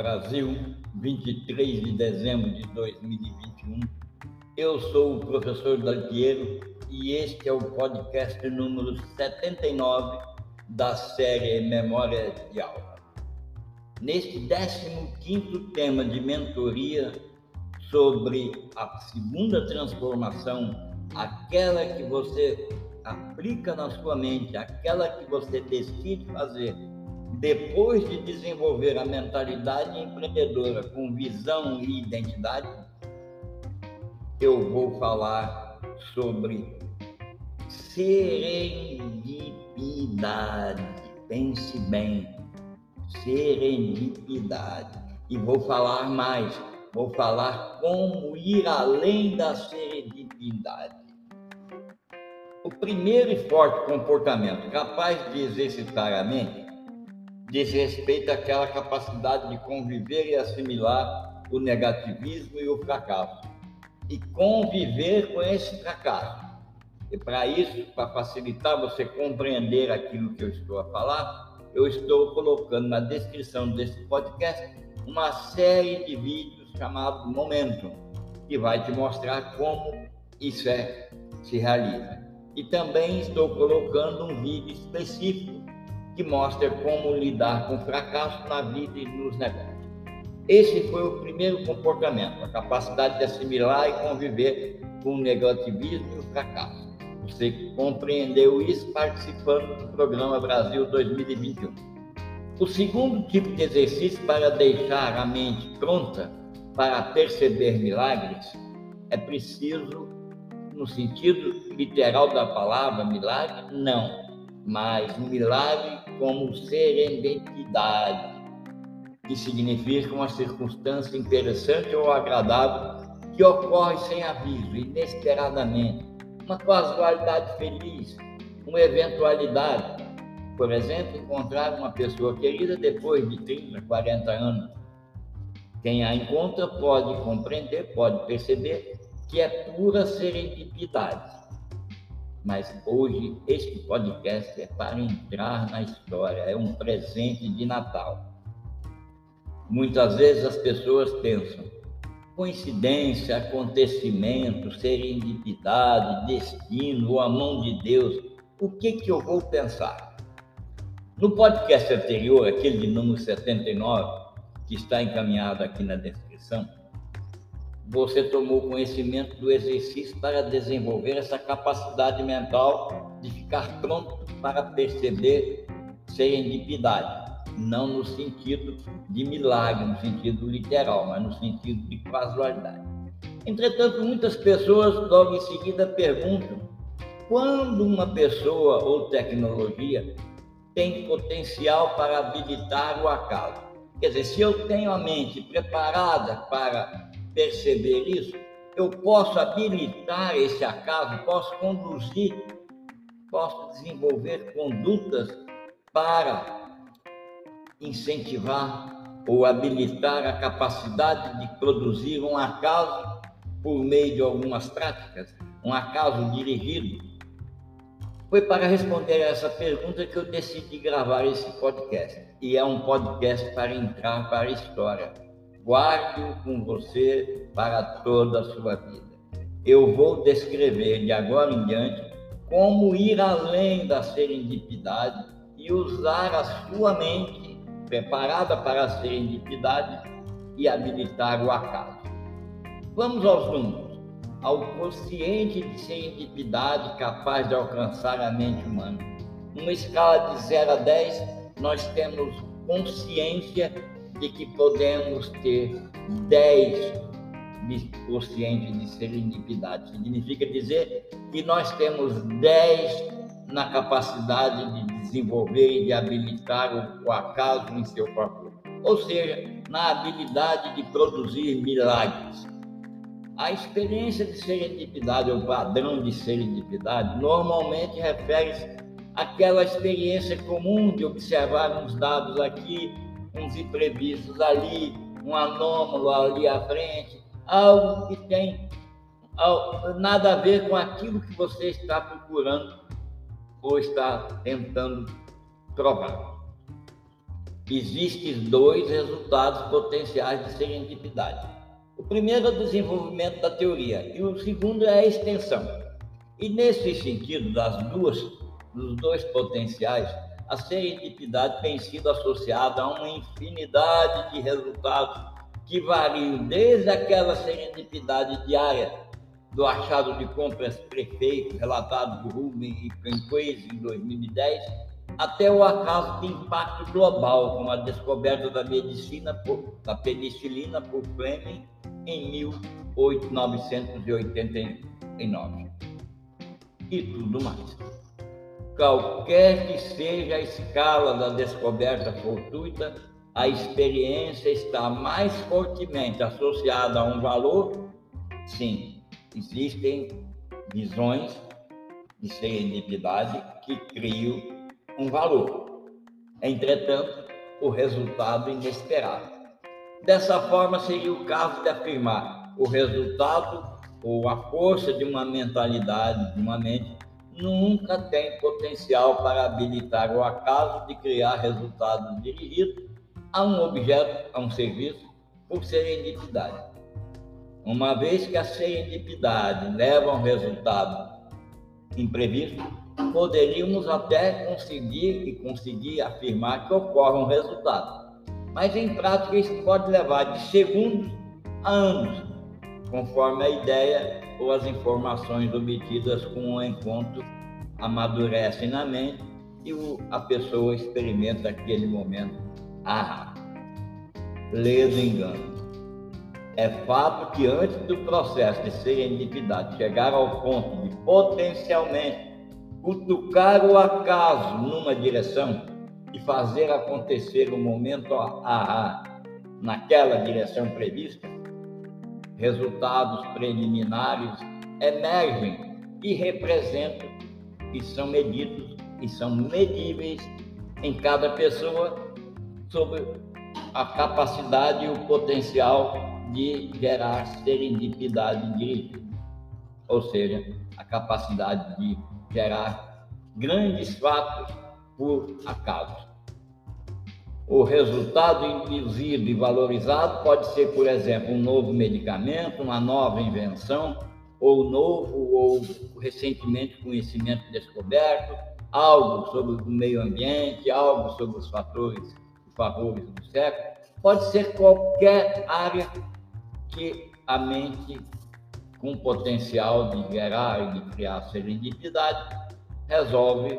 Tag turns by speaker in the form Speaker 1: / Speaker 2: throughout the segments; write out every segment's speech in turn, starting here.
Speaker 1: Brasil, 23 de dezembro de 2021. Eu sou o professor Dalpiero e este é o podcast número 79 da série Memória de Aula. Neste 15 tema de mentoria sobre a segunda transformação, aquela que você aplica na sua mente, aquela que você decide fazer depois de desenvolver a mentalidade empreendedora com visão e identidade, eu vou falar sobre serendipidade. Pense bem, serendipidade. E vou falar mais, vou falar como ir além da serendipidade. O primeiro e forte comportamento capaz de exercitar a mente diz respeito àquela capacidade de conviver e assimilar o negativismo e o fracasso. E conviver com esse fracasso. E para isso, para facilitar você compreender aquilo que eu estou a falar, eu estou colocando na descrição desse podcast uma série de vídeos chamados Momento, que vai te mostrar como isso é, se realiza. E também estou colocando um vídeo específico que mostra como lidar com fracasso na vida e nos negócios. Esse foi o primeiro comportamento, a capacidade de assimilar e conviver com o negativismo e o fracasso. Você compreendeu isso participando do programa Brasil 2021. O segundo tipo de exercício para deixar a mente pronta para perceber milagres é preciso, no sentido literal da palavra milagre, não, mas milagre como serendipidade, que significa uma circunstância interessante ou agradável que ocorre sem aviso, inesperadamente, uma casualidade feliz, uma eventualidade. Por exemplo, encontrar uma pessoa querida depois de 30, 40 anos. Quem a encontra pode compreender, pode perceber que é pura serendipidade mas hoje este podcast é para entrar na história, é um presente de Natal. Muitas vezes as pessoas pensam, coincidência, acontecimento, serendipidade, destino ou a mão de Deus, o que que eu vou pensar? No podcast anterior, aquele de número 79, que está encaminhado aqui na descrição, você tomou conhecimento do exercício para desenvolver essa capacidade mental de ficar pronto para perceber serendipidade, não no sentido de milagre, no sentido literal, mas no sentido de casualidade. Entretanto, muitas pessoas logo em seguida perguntam quando uma pessoa ou tecnologia tem potencial para habilitar o acaso. Quer dizer, se eu tenho a mente preparada para perceber isso, eu posso habilitar esse acaso, posso conduzir, posso desenvolver condutas para incentivar ou habilitar a capacidade de produzir um acaso por meio de algumas práticas, um acaso dirigido. Foi para responder a essa pergunta que eu decidi gravar esse podcast. E é um podcast para entrar para a história guarde-o com você para toda a sua vida. Eu vou descrever de agora em diante como ir além da serendipidade e usar a sua mente preparada para a serendipidade e habilitar o acaso. Vamos aos números. Ao consciente de serendipidade capaz de alcançar a mente humana. Numa escala de 0 a 10, nós temos consciência de que podemos ter 10 conscientes de serendipidade. Significa dizer que nós temos 10 na capacidade de desenvolver e de habilitar o acaso em seu favor. Ou seja, na habilidade de produzir milagres. A experiência de serendipidade, o padrão de serendipidade, normalmente refere-se àquela experiência comum de observar uns dados aqui, uns imprevistos ali, um anômalo ali à frente, algo que tem nada a ver com aquilo que você está procurando ou está tentando provar. existem dois resultados potenciais de serendipidade. O primeiro é o desenvolvimento da teoria e o segundo é a extensão. E nesse sentido, das duas, dos dois potenciais, a serendipidade tem sido associada a uma infinidade de resultados que variam desde aquela serendipidade diária do achado de compras prefeito relatado por Rubin e Canquez em 2010, até o acaso de impacto global, como a descoberta da medicina por, da penicilina por Fleming em 1889 e tudo mais qualquer que seja a escala da descoberta fortuita, a experiência está mais fortemente associada a um valor? Sim, existem visões de serendipidade que criam um valor. Entretanto, o resultado inesperado. Dessa forma, seria o caso de afirmar o resultado ou a força de uma mentalidade, de uma mente nunca tem potencial para habilitar o acaso de criar resultados dirigidos a um objeto, a um serviço, por serendipidade. Uma vez que a serendipidade leva a um resultado imprevisto, poderíamos até conseguir e conseguir afirmar que ocorre um resultado. Mas em prática isso pode levar de segundos a anos, conforme a ideia ou as informações obtidas com o encontro amadurecem na mente e o, a pessoa experimenta aquele momento. Ah, ledo engano. É fato que antes do processo de serendipidade chegar ao ponto de potencialmente cutucar o acaso numa direção e fazer acontecer o momento ah, naquela direção prevista, resultados preliminares emergem e representam e são medidos e são medíveis em cada pessoa sobre a capacidade e o potencial de gerar serendipidade dirigida, ou seja, a capacidade de gerar grandes fatos por acaso. O resultado induzido e valorizado pode ser, por exemplo, um novo medicamento, uma nova invenção, ou novo, ou recentemente conhecimento descoberto, algo sobre o meio ambiente, algo sobre os fatores e favores do século. Pode ser qualquer área que a mente, com potencial de gerar e de criar serendipidade, resolve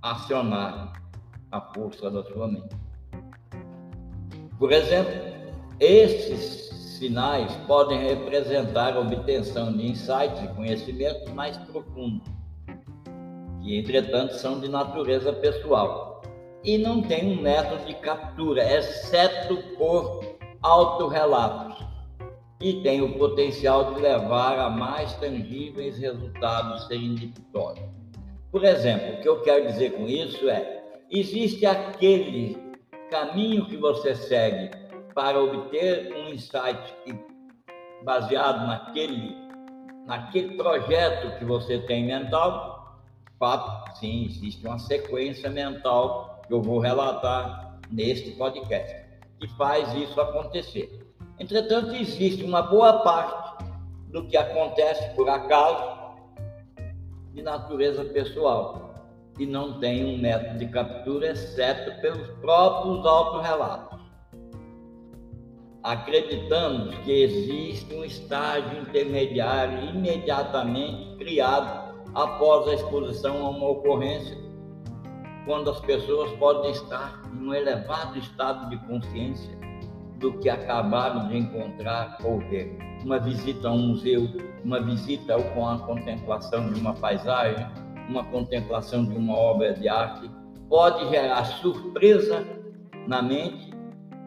Speaker 1: acionar a força da sua mente. Por exemplo, esses sinais podem representar a obtenção de insights e conhecimentos mais profundos, que, entretanto, são de natureza pessoal e não tem um método de captura, exceto por autorrelatos, e tem o potencial de levar a mais tangíveis resultados serendipitosos. Por exemplo, o que eu quero dizer com isso é: existe aquele caminho que você segue para obter um insight baseado naquele, naquele projeto que você tem mental, fato, sim, existe uma sequência mental que eu vou relatar neste podcast, que faz isso acontecer. Entretanto, existe uma boa parte do que acontece por acaso de natureza pessoal e não tem um método de captura, exceto pelos próprios autorrelatos. Acreditamos que existe um estágio intermediário imediatamente criado após a exposição a uma ocorrência, quando as pessoas podem estar em um elevado estado de consciência do que acabaram de encontrar ou ver. Uma visita a um museu, uma visita com a contemplação de uma paisagem, uma contemplação de uma obra de arte pode gerar surpresa na mente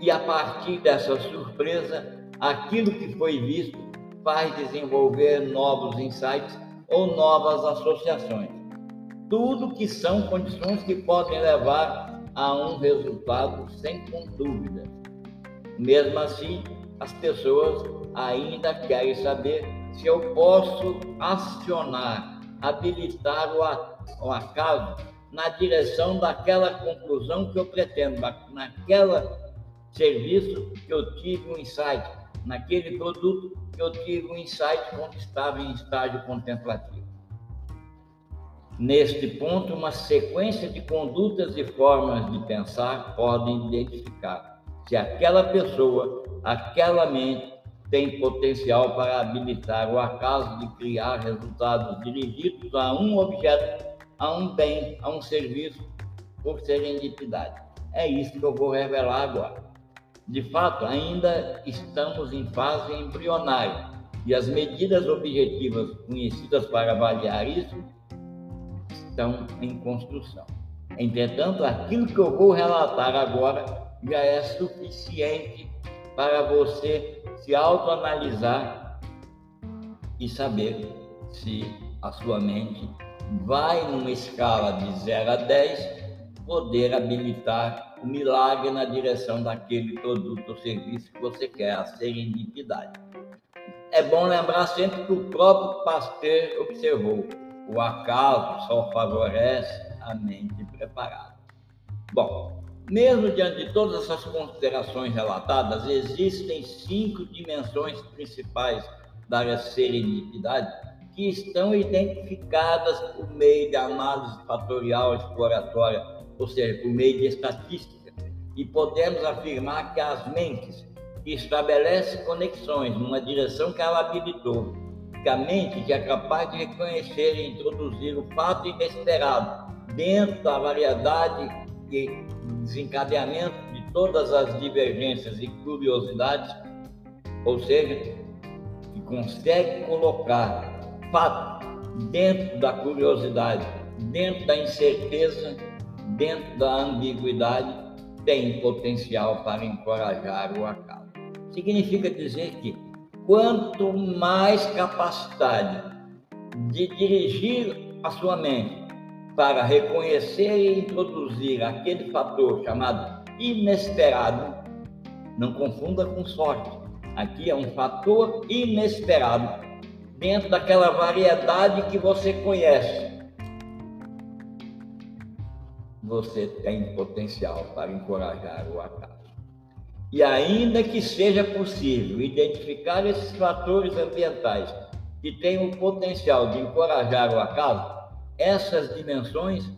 Speaker 1: e a partir dessa surpresa, aquilo que foi visto faz desenvolver novos insights ou novas associações. Tudo que são condições que podem levar a um resultado sem dúvida. Mesmo assim, as pessoas ainda querem saber se eu posso acionar habilitar o acaso na direção daquela conclusão que eu pretendo, naquela serviço que eu tive um insight, naquele produto que eu tive um insight quando estava em estágio contemplativo. Neste ponto, uma sequência de condutas e formas de pensar podem identificar se aquela pessoa, aquela mente tem potencial para habilitar o acaso de criar resultados dirigidos a um objeto, a um bem, a um serviço, por serendipidade. É isso que eu vou revelar agora. De fato, ainda estamos em fase embrionária e as medidas objetivas conhecidas para avaliar isso estão em construção. Entretanto, aquilo que eu vou relatar agora já é suficiente para você se autoanalisar e saber se a sua mente vai numa escala de 0 a 10 poder habilitar o milagre na direção daquele produto ou serviço que você quer, a serendipidade. É bom lembrar sempre que o próprio Pasteur observou: o acaso só favorece a mente preparada. Bom, mesmo diante de todas essas considerações relatadas, existem cinco dimensões principais da serendipidade que estão identificadas por meio de análise fatorial exploratória ou seja, por meio de estatística, e podemos afirmar que as mentes que estabelecem conexões numa direção que ela habilitou, que a mente que é capaz de reconhecer e introduzir o fato inesperado dentro da variedade e desencadeamento de todas as divergências e curiosidades, ou seja, que consegue colocar fato dentro da curiosidade, dentro da incerteza dentro da ambiguidade, tem potencial para encorajar o acaso. Significa dizer que quanto mais capacidade de dirigir a sua mente para reconhecer e introduzir aquele fator chamado inesperado, não confunda com sorte. Aqui é um fator inesperado dentro daquela variedade que você conhece você tem potencial para encorajar o acaso. E ainda que seja possível identificar esses fatores ambientais que têm o potencial de encorajar o acaso, essas dimensões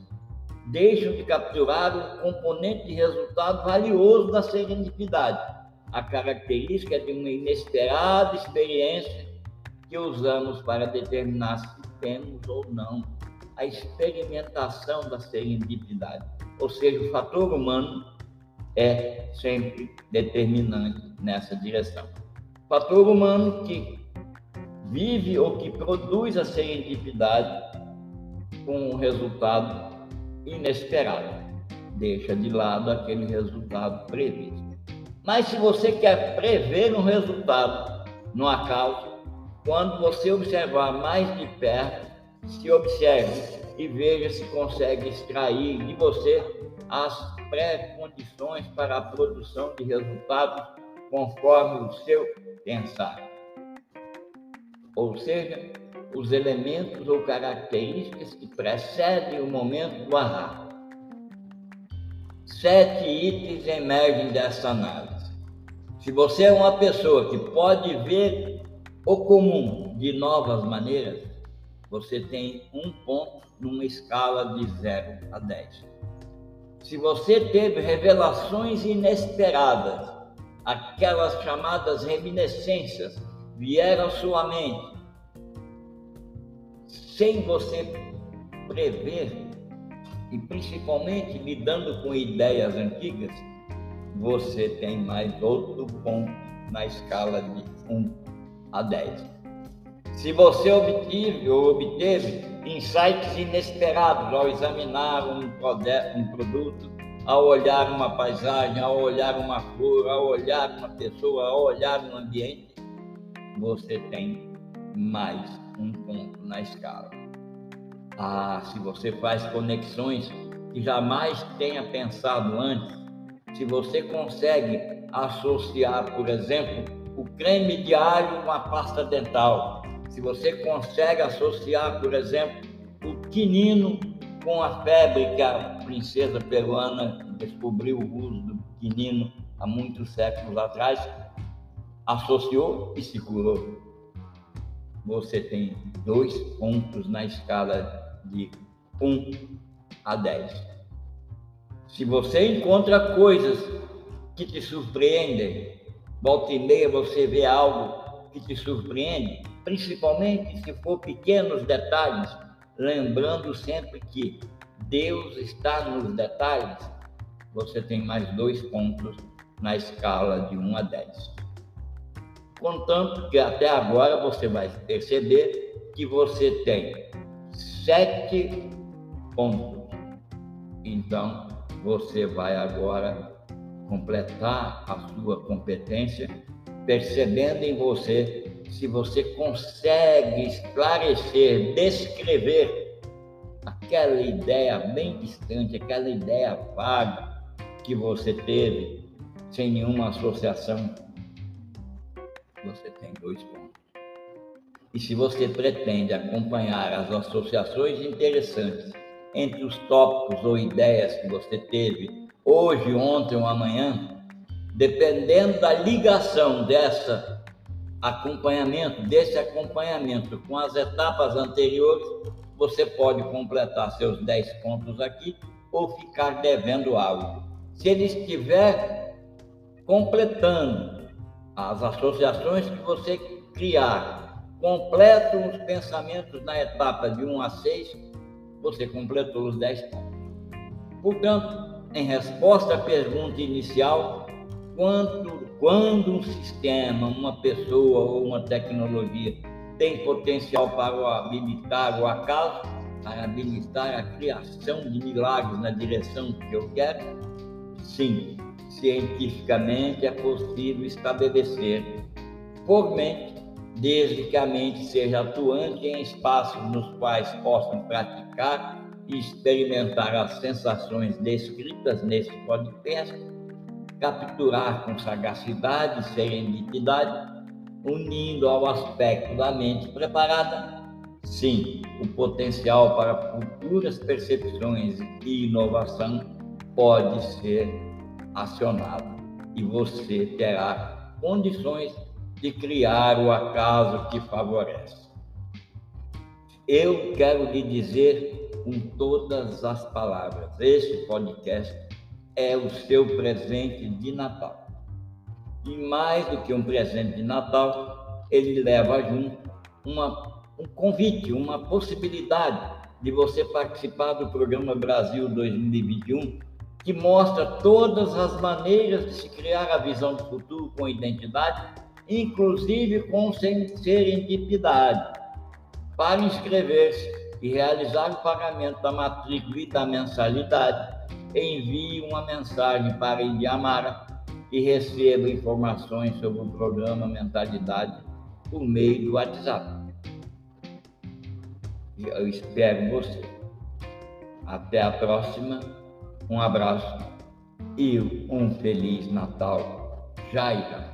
Speaker 1: deixam de capturar o componente de resultado valioso da serendipidade, a característica de uma inesperada experiência que usamos para determinar se temos ou não a experimentação da serendipidade. Ou seja, o fator humano é sempre determinante nessa direção. O fator humano que vive ou que produz a serendipidade com um resultado inesperado. Deixa de lado aquele resultado previsto. Mas se você quer prever um resultado no acaso, quando você observar mais de perto, se observe e veja se consegue extrair de você as pré-condições para a produção de resultados conforme o seu pensar. Ou seja, os elementos ou características que precedem o momento do arrasto. Sete itens emergem dessa análise. Se você é uma pessoa que pode ver o comum de novas maneiras, você tem um ponto numa escala de 0 a 10. Se você teve revelações inesperadas, aquelas chamadas reminiscências vieram à sua mente, sem você prever, e principalmente lidando com ideias antigas, você tem mais outro ponto na escala de 1 a 10. Se você obteve ou obteve insights inesperados ao examinar um, um produto, ao olhar uma paisagem, ao olhar uma flor, ao olhar uma pessoa, ao olhar um ambiente, você tem mais um ponto na escala. Ah, se você faz conexões que jamais tenha pensado antes, se você consegue associar, por exemplo, o creme alho com a pasta dental, se você consegue associar, por exemplo, o quinino com a febre que a princesa peruana descobriu o uso do quinino há muitos séculos atrás, associou e se curou. Você tem dois pontos na escala de 1 a 10. Se você encontra coisas que te surpreendem, volta e meia você vê algo que te surpreende, principalmente se for pequenos detalhes, lembrando sempre que Deus está nos detalhes, você tem mais dois pontos na escala de 1 a 10. Contanto que até agora você vai perceber que você tem sete pontos. Então, você vai agora completar a sua competência, percebendo em você se você consegue esclarecer, descrever aquela ideia bem distante, aquela ideia vaga que você teve, sem nenhuma associação, você tem dois pontos. E se você pretende acompanhar as associações interessantes entre os tópicos ou ideias que você teve hoje, ontem ou amanhã, dependendo da ligação dessa acompanhamento, desse acompanhamento com as etapas anteriores, você pode completar seus 10 pontos aqui ou ficar devendo algo. Se ele estiver completando as associações que você criar, completam os pensamentos na etapa de 1 a 6, você completou os 10 pontos. Portanto, em resposta à pergunta inicial, quando, quando um sistema, uma pessoa ou uma tecnologia tem potencial para habilitar o acaso, para habilitar a criação de milagres na direção que eu quero? Sim, cientificamente é possível estabelecer por mente, desde que a mente seja atuante em espaços nos quais possam praticar e experimentar as sensações descritas nesse podcast capturar com sagacidade e serendipidade, unindo ao aspecto da mente preparada, sim, o potencial para futuras percepções e inovação pode ser acionado e você terá condições de criar o acaso que favorece. Eu quero lhe dizer com todas as palavras: este podcast é o seu presente de Natal. E mais do que um presente de Natal, ele leva junto uma, um convite, uma possibilidade de você participar do programa Brasil 2021, que mostra todas as maneiras de se criar a visão do futuro com identidade, inclusive com serendipidade. Para inscrever-se e realizar o pagamento da matrícula e da mensalidade, envie uma mensagem para Indiamara e receba informações sobre o programa Mentalidade por meio do WhatsApp. Eu espero você. Até a próxima. Um abraço e um feliz Natal já.